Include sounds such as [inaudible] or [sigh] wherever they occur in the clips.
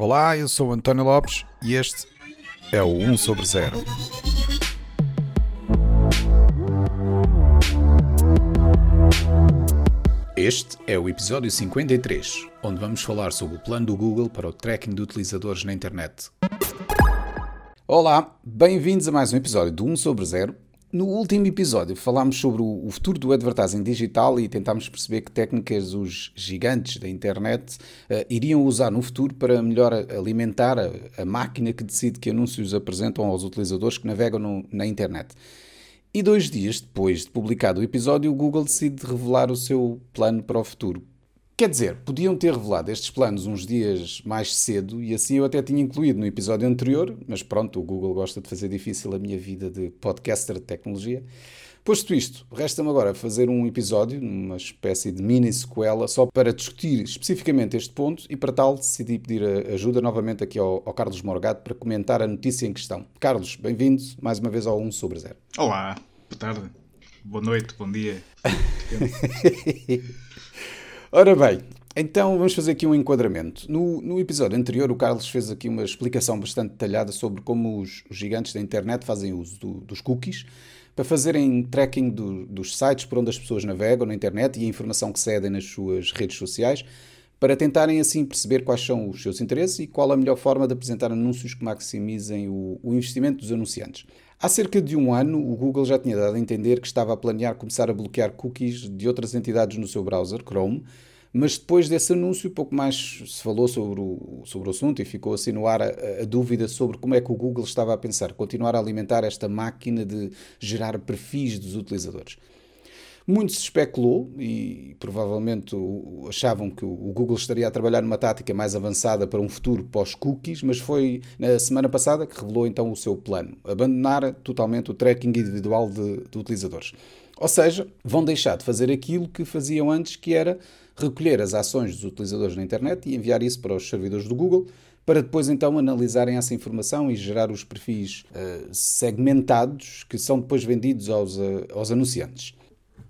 Olá, eu sou António Lopes e este é o 1 sobre 0. Este é o episódio 53, onde vamos falar sobre o plano do Google para o tracking de utilizadores na internet. Olá, bem-vindos a mais um episódio do 1 sobre 0. No último episódio falámos sobre o futuro do advertising digital e tentámos perceber que técnicas os gigantes da internet uh, iriam usar no futuro para melhor alimentar a, a, máquina que decide que anúncios apresentam aos utilizadores que navegam no, na internet. E dois dias depois de publicado o episódio, o Google decide revelar o seu plano para o futuro. Quer dizer, podiam ter revelado estes planos uns dias mais cedo e assim eu até tinha incluído no episódio anterior, mas pronto, o Google gosta de fazer difícil a minha vida de podcaster de tecnologia. Posto isto, resta-me agora fazer um episódio, uma espécie de mini sequela, só para discutir especificamente este ponto e para tal decidi pedir ajuda novamente aqui ao, ao Carlos Morgado para comentar a notícia em questão. Carlos, bem-vindo mais uma vez ao 1 sobre 0. Olá, boa tarde, boa noite, bom dia. [laughs] Ora bem, então vamos fazer aqui um enquadramento. No, no, episódio anterior, o Carlos fez aqui uma explicação bastante detalhada sobre como os, os gigantes da internet fazem uso do, dos cookies para fazerem tracking do, dos sites por onde as pessoas navegam na internet e a informação que cedem nas suas redes sociais, para tentarem assim perceber quais são os seus interesses e qual a melhor forma de apresentar anúncios que maximizem o, o investimento dos anunciantes. Há cerca de um ano, o Google já tinha dado a entender que estava a planear começar a bloquear cookies de outras entidades no seu browser, Chrome, mas depois desse anúncio, pouco mais se falou sobre o, sobre o assunto e ficou assim no ar a, a, dúvida sobre como é que o Google estava a pensar continuar a alimentar esta máquina de gerar perfis dos utilizadores. Muito se especulou e provavelmente achavam que o Google estaria a trabalhar numa tática mais avançada para um futuro pós-cookies, mas foi na semana passada que revelou então o seu plano: abandonar totalmente o tracking individual de, de utilizadores. Ou seja, vão deixar de fazer aquilo que faziam antes, que era recolher as ações dos utilizadores na internet e enviar isso para os servidores do Google, para depois então analisarem essa informação e gerar os perfis uh, segmentados que são depois vendidos aos, uh, aos anunciantes.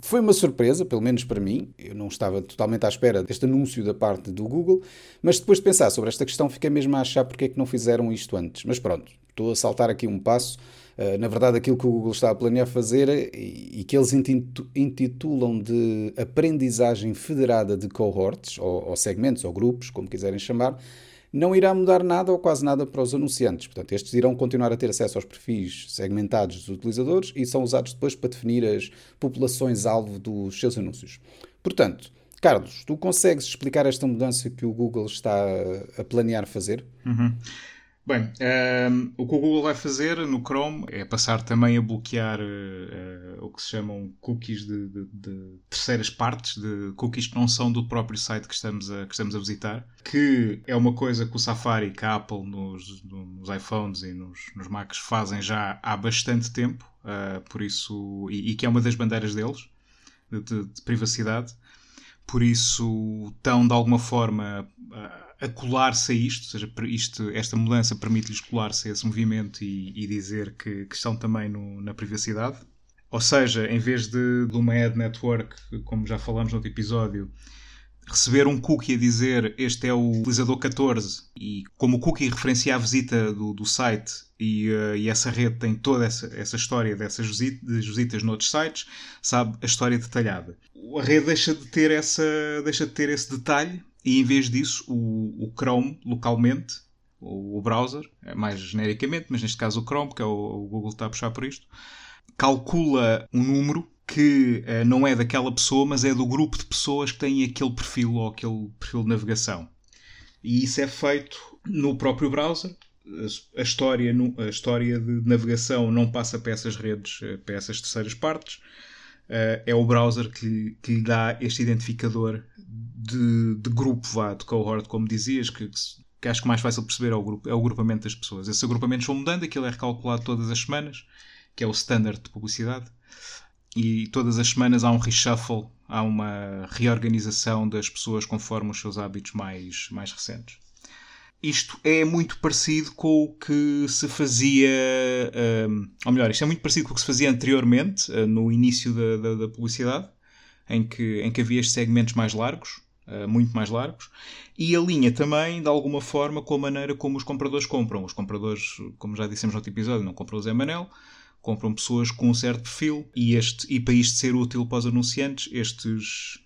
Foi uma surpresa, pelo menos para mim. Eu não estava totalmente à espera deste anúncio da parte do Google, mas depois de pensar sobre esta questão, fiquei mesmo a achar porque é que não fizeram isto antes. Mas pronto, estou a saltar aqui um passo. Uh, na verdade, aquilo que o Google está a planear fazer e, e que eles intitulam de aprendizagem federada de cohorts, ou segmentos, ou grupos, como quiserem chamar, não irá mudar nada ou quase nada para os anunciantes. Portanto, estes irão continuar a ter acesso aos perfis segmentados dos utilizadores e são usados depois para definir as populações-alvo dos seus anúncios. Portanto, Carlos, tu consegues explicar esta mudança que o Google está a planear fazer? Uhum. Bem, um, ehm, o que o Google vai fazer no Chrome é passar também a bloquear uh, o que se chamam cookies de, de, de, terceiras partes, de cookies que não são do próprio site que estamos a, que estamos a visitar, que é uma coisa que o Safari, que a Apple nos, nos iPhones e nos, nos Macs fazem já há bastante tempo, uh, por isso, e, e, que é uma das bandeiras deles, de, de privacidade. Por isso, estão de alguma forma. A colar-se a isto, ou seja, isto, esta mudança permite-lhes colar-se a esse movimento e, e dizer que, que, estão também no, na privacidade. Ou seja, em vez de, de uma ad network, como já falamos no outro episódio, receber um cookie a dizer este é o utilizador 14 e como o cookie referencia a visita do, do site e, uh, e, essa rede tem toda essa, essa história dessas visitas, visitas noutros sites, sabe a história detalhada. A rede deixa de ter, essa, deixa de ter esse detalhe e em vez disso, o, o Chrome, localmente, o, o, browser, é mais genericamente, mas neste caso o Chrome, que é o, o Google está a puxar por isto, calcula um número que uh, não é daquela pessoa, mas é do grupo de pessoas que têm aquele perfil ou aquele perfil de navegação. E isso é feito no próprio browser. A história, a história de navegação não passa para essas redes, eh, para essas terceiras partes. Uh, é o browser que, que lhe dá este identificador de, de grupo, vá, de cohort, como dizias, que, que acho que mais fácil perceber é o, grupo, é o agrupamento das pessoas. Esses agrupamentos vão mudando, aquilo é recalculado todas as semanas, que é o standard de publicidade, e todas as semanas há um reshuffle, há uma reorganização das pessoas conforme os seus hábitos mais, mais recentes. Isto é muito parecido com o que se fazia, um, ou melhor, isto é muito parecido com o que se fazia anteriormente, uh, no início da, da, da publicidade, em que, em que havia estes segmentos mais largos, uh, muito mais largos, e alinha também, de alguma forma, com a maneira como os compradores compram. Os compradores, como já dissemos no outro episódio, não compram o Zé Manel, compram pessoas com um certo perfil, e, este, e para isto ser útil para os anunciantes, estes,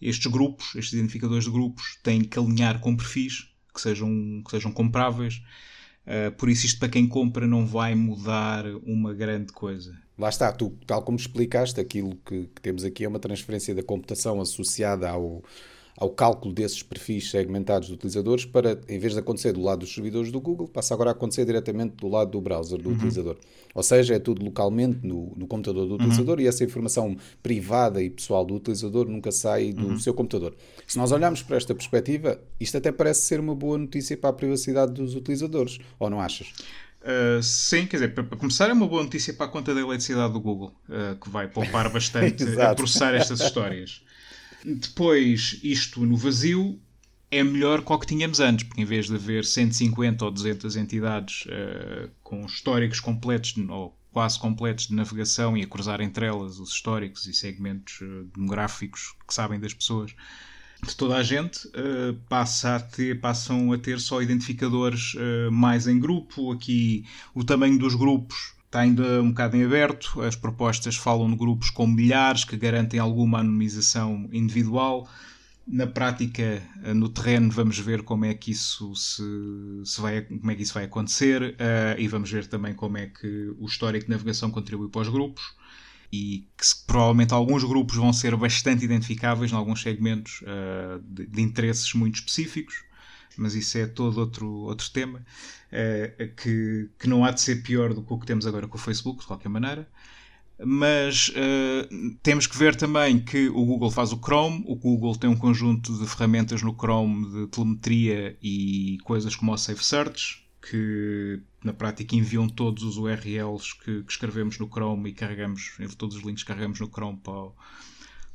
estes grupos, estes identificadores de grupos, têm que alinhar com perfis que sejam, que sejam compráveis. Uh, por isso, isto para quem compra não vai mudar uma grande coisa. Lá está, tu, tal como explicaste, aquilo que, que temos aqui é uma transferência da computação associada ao, ao cálculo desses perfis segmentados de utilizadores para, em vez de acontecer do lado dos servidores do Google, passa agora a acontecer diretamente do lado do browser do uhum. utilizador. Ou seja, é tudo localmente no, no computador do uhum. utilizador e essa informação privada e pessoal do utilizador nunca sai do uhum. seu computador. Se nós olharmos para esta perspectiva, isto até parece ser uma boa notícia para a privacidade dos utilizadores, ou não achas? Uh, sim, quer dizer, para começar é uma boa notícia para a conta da eletricidade do Google, uh, que vai poupar [laughs] bastante a processar estas histórias. Depois, isto no vazio é melhor que o que tínhamos antes, porque em vez de haver 150 ou 200 entidades uh, com históricos completos ou quase completos de navegação e a cruzar entre elas os históricos e segmentos uh, demográficos que sabem das pessoas de toda a gente, uh, passa a ter, passam a ter só identificadores mais em grupo. Aqui o tamanho dos grupos está ainda um bocado em aberto. As propostas falam de grupos com milhares que garantem alguma anonimização individual. Na prática, no terreno, vamos ver como é que isso se, se vai, como é que isso vai acontecer uh, e vamos ver também como é que o histórico de navegação contribui para os grupos e que provavelmente alguns grupos vão ser bastante identificáveis em alguns segmentos uh, de, de interesses muito específicos mas isso é todo outro, outro tema uh, que, que não há de ser pior do que o que temos agora com o Facebook, de qualquer maneira. Mas uh, temos que ver também que o Google faz o Chrome, o Google tem um conjunto de ferramentas no Chrome de telemetria e coisas como o Safe Search, que na prática enviam todos os URLs que, que escrevemos no Chrome e carregamos, todos os links que carregamos no Chrome para o,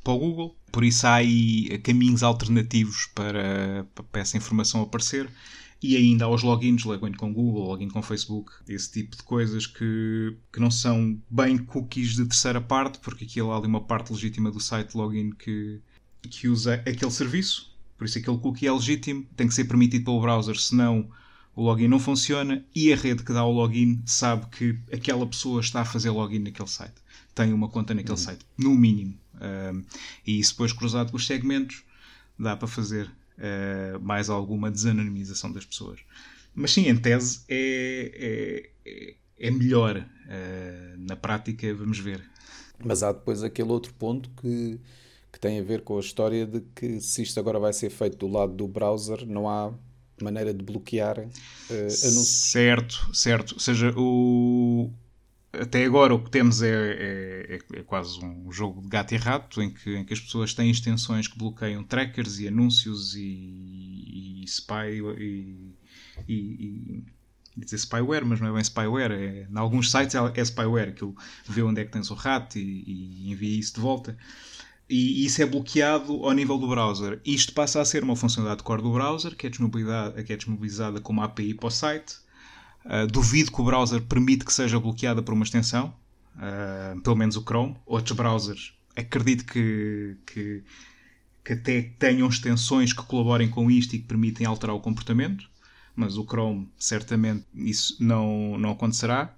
para o Google. Por isso há aí caminhos alternativos para, para essa informação aparecer. E ainda há os logins, login com Google, login com Facebook, esse tipo de coisas que, que não são bem cookies de terceira parte, porque aquilo há ali uma parte legítima do site login que, que usa aquele serviço. Por isso aquele cookie é legítimo, tem que ser permitido pelo browser, senão o login não funciona e a rede que dá o login sabe que aquela pessoa está a fazer login naquele site. Tem uma conta naquele uhum. site, no mínimo. Um, e isso depois cruzado com os segmentos dá para fazer uh, mais alguma desanonimização das pessoas. Mas sim, em tese é, é, é melhor. Uh, na prática, vamos ver. Mas há depois aquele outro ponto que, que tem a ver com a história de que se isto agora vai ser feito do lado do browser, não há maneira de bloquear uh, anúncios. Certo, certo. Ou seja, o, até agora o que temos é, é, é, é, quase um jogo de gato e rato em que, em que as pessoas têm extensões que bloqueiam trackers e anúncios e, e spy e, e, e dizer spyware, mas não é bem spyware. É, em alguns sites é, é spyware, que vê onde é que tens o rato e, e envia isso de volta. E isso é bloqueado ao nível do browser. Isto passa a ser uma funcionalidade core do browser que é que é desmobilizada como API para o site Uh, duvido que o browser permite que seja bloqueada por uma extensão, uh, pelo menos o Chrome. Outros browsers acredito que, que, que, até tenham extensões que colaborem com isto e que permitem alterar o comportamento, mas o Chrome certamente isso não, não acontecerá.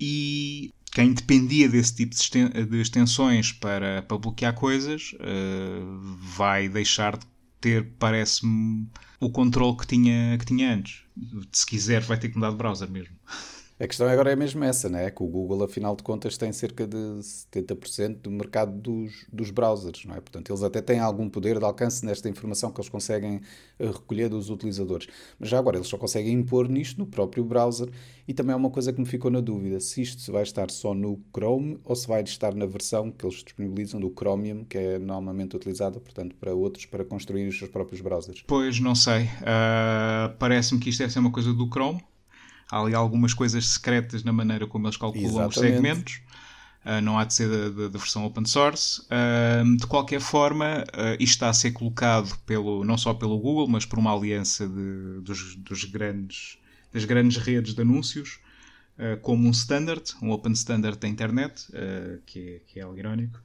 E quem dependia desse tipo de extensões para, para bloquear coisas uh, vai deixar de ter, parece-me, o controle que tinha, que tinha antes. Se quiser, vai ter que mudar de browser mesmo. A questão agora é mesmo essa, não é? Que o Google, afinal de contas, tem cerca de 70% do mercado dos, dos browsers, não é? Portanto, eles até têm algum poder de alcance nesta informação que eles conseguem eh, recolher dos utilizadores. Mas já agora, eles só conseguem impor nisto no próprio browser. E também é uma coisa que me ficou na dúvida: se isto vai estar só no Chrome ou se vai estar na versão que eles disponibilizam do Chromium, que é normalmente utilizada, portanto, para outros, para construir os seus próprios browsers. Pois, não sei. Uh, Parece-me que isto deve ser uma coisa do Chrome há ali algumas coisas secretas na maneira como eles calculam Exatamente. os segmentos. Uh, não há de ser da, versão open source. Uh, de qualquer forma, uh, isto está a ser colocado pelo, não só pelo Google, mas por uma aliança de, dos, dos grandes, das grandes redes de anúncios, como um standard, um open standard da internet, que é, que, é, algo irónico.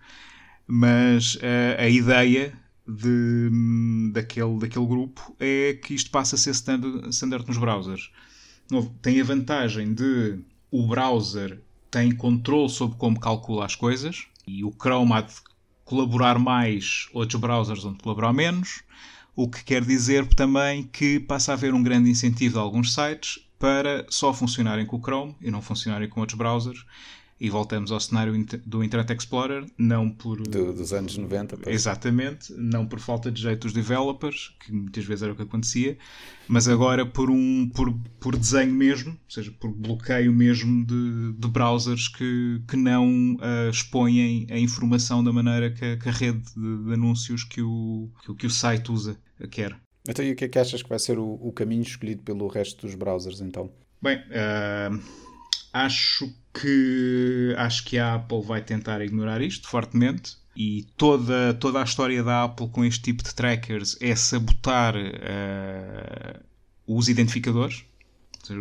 Mas a ideia de, daquele, daquele grupo é que isto passa a ser standard, standard nos browsers. Tem a vantagem de o browser tem controle sobre como calcula as coisas e o Chrome há de colaborar mais, outros browsers onde colaborar menos, o que quer dizer também que passa a haver um grande incentivo de alguns sites para só funcionarem com o Chrome e não funcionarem com outros browsers e voltamos ao cenário do Internet Explorer, não por. Do, dos anos 90, pois. Exatamente, não por falta de jeito dos developers, que muitas vezes era o que acontecia, mas agora por, um, por, por desenho mesmo, ou seja, por bloqueio mesmo de, de browsers que, que não uh, expõem a informação da maneira que, que a rede de, de anúncios que o, que, que, o site usa quer. Então, e o que é que achas que vai ser o, o caminho escolhido pelo resto dos browsers, então? Bem, uh, acho que acho que a Apple vai tentar ignorar isto fortemente e toda, toda a história da Apple com este tipo de trackers é sabotar uh, os identificadores.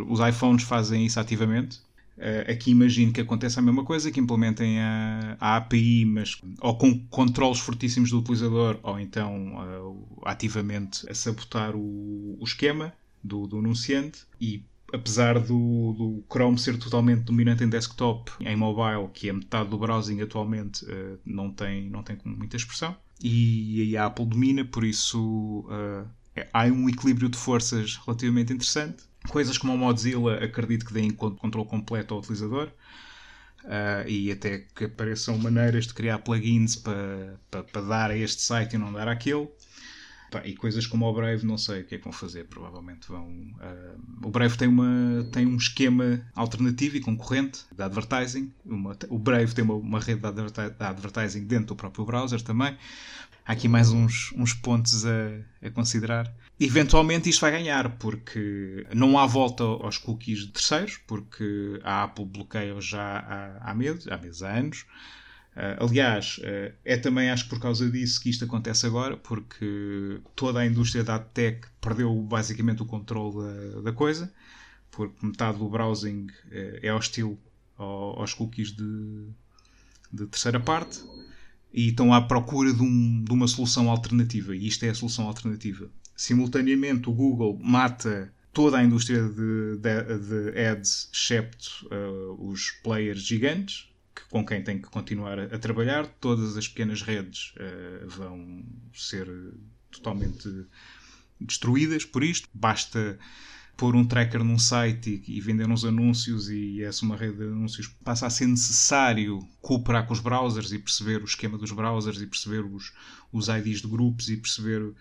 Os iPhones fazem isso ativamente. Uh, aqui imagino que aconteça a mesma coisa, que implementem a, a API, mas ou com controles fortíssimos do utilizador, ou então uh, ativamente a sabotar o, o esquema do, do anunciante e apesar do, do, Chrome ser totalmente dominante em desktop, em mobile, que é metade do browsing atualmente, uh, não, tem, não tem muita expressão. E, a Apple domina, por isso uh, há um equilíbrio de forças relativamente interessante. Coisas como o Mozilla acredito que deem controle completo ao utilizador. Uh, e até que apareçam maneiras de criar plugins para, para, para dar a este site e não dar àquele. Pá, e coisas como o Brave, não sei o que é que vão fazer. Provavelmente vão. Uh, o Brave tem, uma, tem um esquema alternativo e concorrente de advertising. Uma, o Brave tem uma, uma rede de, adverti de, advertising dentro do próprio browser também. Há aqui mais uns, uns pontos a, a considerar. Eventualmente isto vai ganhar, porque não há volta aos cookies de terceiros, porque a Apple bloqueia já há, há meses, há meses, há anos. Uh, aliás, uh, é também acho que por causa disso que isto acontece agora, porque toda a indústria da tech perdeu basicamente o controle da, da coisa, porque metade do browsing uh, é hostil ao, aos cookies de, de, terceira parte e estão à procura de, um, de, uma solução alternativa, e isto é a solução alternativa. Simultaneamente, o Google mata toda a indústria de, de, ads, excepto os players gigantes que, com quem tem que continuar a, trabalhar. Todas as pequenas redes uh, vão ser totalmente destruídas por isto. Basta pôr um tracker num site e, e vender uns anúncios e essa uma rede de anúncios passa a ser necessário cooperar com os browsers e perceber o esquema dos browsers e perceber os, os IDs de grupos e perceber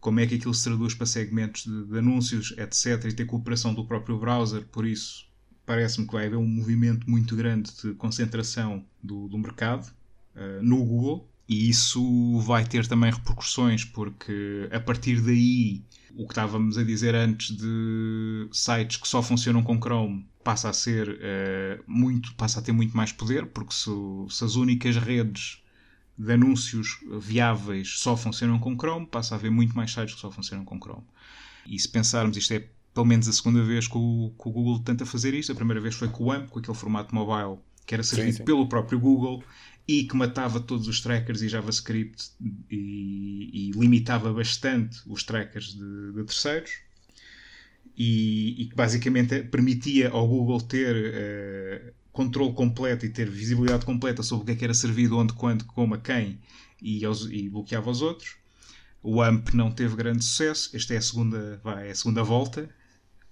como é que aquilo se traduz para segmentos de, de anúncios, etc. E ter cooperação do próprio browser, por isso parece-me que vai haver um movimento muito grande de concentração do, do mercado uh, no Google e isso vai ter também repercussões porque a partir daí o que estávamos a dizer antes de sites que só funcionam com Chrome passa a ser uh, muito passa a ter muito mais poder porque se, se, as únicas redes de anúncios viáveis só funcionam com Chrome passa a haver muito mais sites que só funcionam com Chrome. E se pensarmos isto é pelo menos a segunda vez que o, que o, Google tenta fazer isto. A primeira vez foi com o AMP, com aquele formato mobile que era servido sim, sim. pelo próprio Google e que matava todos os trackers e JavaScript e, e limitava bastante os trackers de, de terceiros. E, que basicamente permitia ao Google ter uh, controle completo e ter visibilidade completa sobre o que é que era servido, onde, quando, como, a quem e, aos, e bloqueava os outros. O AMP não teve grande sucesso. Esta é a segunda, vai, é a segunda volta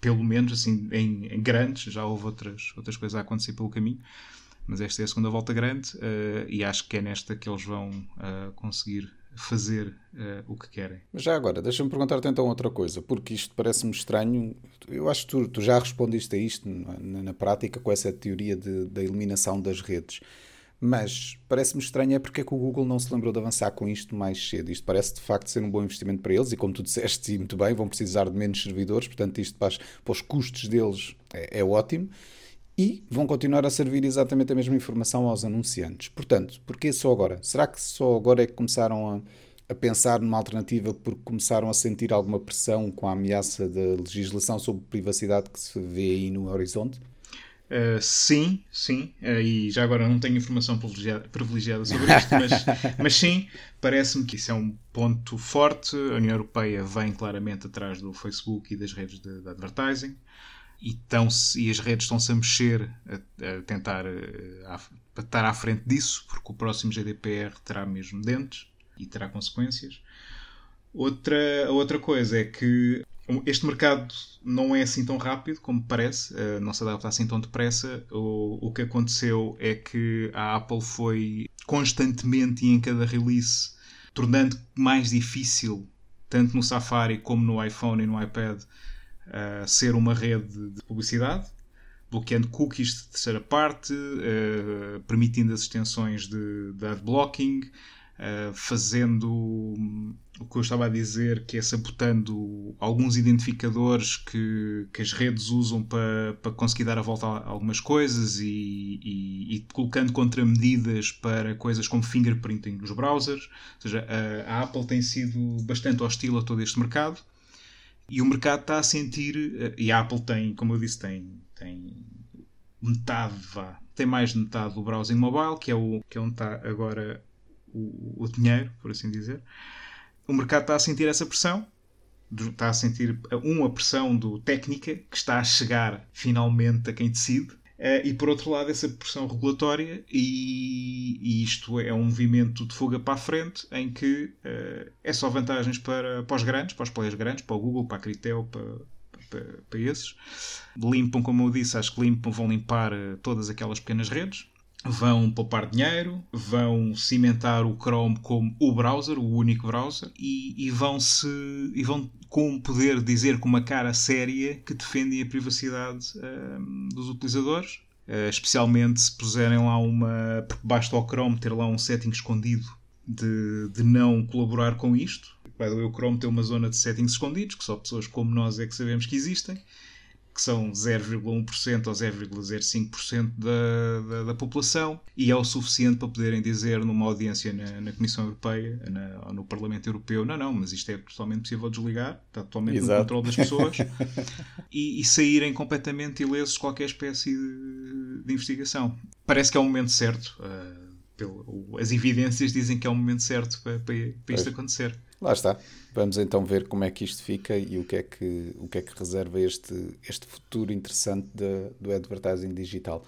pelo menos assim em, em, grandes, já houve outras, outras coisas a acontecer pelo caminho, mas esta é a segunda volta grande uh, e acho que é nesta que eles vão uh, conseguir fazer uh, o que querem. Mas já agora, deixa-me perguntar-te então outra coisa, porque isto parece-me estranho. Eu acho que tu, tu já respondiste a isto na, na prática com essa teoria de, da eliminação das redes. Mas parece-me estranho é porque é que o Google não se lembrou de avançar com isto mais cedo. Isto parece de facto ser um bom investimento para eles e, como tu disseste, e muito bem, vão precisar de menos servidores, portanto, isto para, para os custos deles é, é ótimo. E vão continuar a servir exatamente a mesma informação aos anunciantes. Portanto, porquê só agora? Será que só agora é que começaram a, a pensar numa alternativa porque começaram a sentir alguma pressão com a ameaça da legislação sobre privacidade que se vê aí no horizonte? Uh, sim, sim, uh, e já agora não tenho informação privilegiada, privilegiada sobre isto, mas, [laughs] mas sim, parece-me que isso é um ponto forte. A União Europeia vem claramente atrás do Facebook e das redes de, de advertising e, tão e as redes estão-se a mexer a, a tentar a, a estar à frente disso, porque o próximo GDPR terá mesmo dentes e terá consequências. Outra, outra coisa é que este mercado não é assim tão rápido como parece, não se adapta assim tão depressa. O, o que aconteceu é que a Apple foi constantemente e em cada release tornando mais difícil, tanto no Safari como no iPhone e no iPad, ser uma rede de publicidade, bloqueando cookies de terceira parte, permitindo as extensões de, de adblocking, uh, fazendo o que eu estava a dizer, que é sabotando alguns identificadores que, que as redes usam para, para conseguir dar a volta a algumas coisas e, e, e colocando contramedidas para coisas como fingerprinting nos browsers. Ou seja, a, a, Apple tem sido bastante hostil a todo este mercado e o mercado está a sentir. Eh, e a Apple tem, como eu disse, tem, tem metade, vá, tem mais de metade do browsing mobile, que é, o, que é onde está agora o, o dinheiro, por assim dizer. O mercado está a sentir essa pressão, está a sentir, um, a pressão do técnica, que está a chegar finalmente a quem decide, Uh, e por outro lado, essa pressão regulatória, e, e, isto é um movimento de fuga para a frente, em que uh, é só vantagens para, para os grandes, para os players grandes, para o Google, para a Critel, para, para, para esses. Limpam, como eu disse, acho que limpam, vão limpar uh, todas aquelas pequenas redes vão poupar dinheiro, vão cimentar o Chrome como o browser, o único browser, e, e vão se e vão com poder dizer com uma cara séria que defendem a privacidade um, dos utilizadores, uh, especialmente se puserem lá uma porque basta ao Chrome ter lá um setting escondido de, de não colaborar com isto. O Chrome tem uma zona de settings escondidos que só pessoas como nós é que sabemos que existem que são 0,1% ou 0,05% da, da, da, população, e é o suficiente para poderem dizer numa audiência na, na Comissão Europeia na, ou no Parlamento Europeu: não, não, mas isto é totalmente possível desligar, está totalmente Exato. no controle das pessoas, [laughs] e, e, saírem completamente ilesos de qualquer espécie de, de investigação. Parece que é o momento certo. Uh, pelo, as evidências dizem que é o momento certo para, para, para isto acontecer. Lá está. Vamos então ver como é que isto fica e o que é que, o que, é que reserva este, este futuro interessante de, do advertising digital.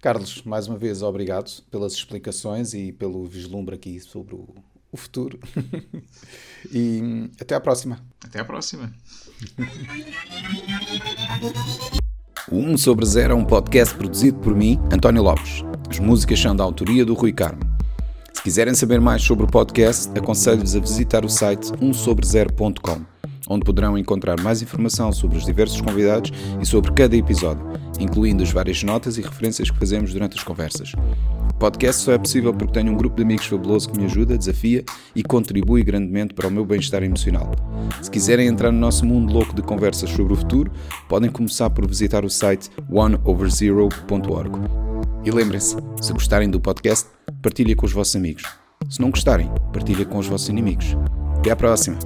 Carlos, mais uma vez, obrigado pelas explicações e pelo vislumbre aqui sobre o, o futuro. [laughs] e até à próxima. Até à próxima. O 1 sobre 0 é um podcast produzido por mim, António Lopes. As músicas são da autoria do Rui Carmo. Se quiserem saber mais sobre o podcast, aconselho-vos a visitar o site 1sobre0.com, onde poderão encontrar mais informação sobre os diversos convidados e sobre cada episódio, incluindo as várias notas e referências que fazemos durante as conversas. O podcast só é possível porque tenho um grupo de amigos fabuloso que me ajuda, desafia e contribui grandemente para o meu bem-estar emocional. Se quiserem entrar no nosso mundo louco de conversas sobre o futuro, podem começar por visitar o site oneoverzero.org. E lembrem-se, se gostarem do podcast, partilhem com os vossos amigos. Se não gostarem, partilhem com os vossos inimigos. Até à próxima!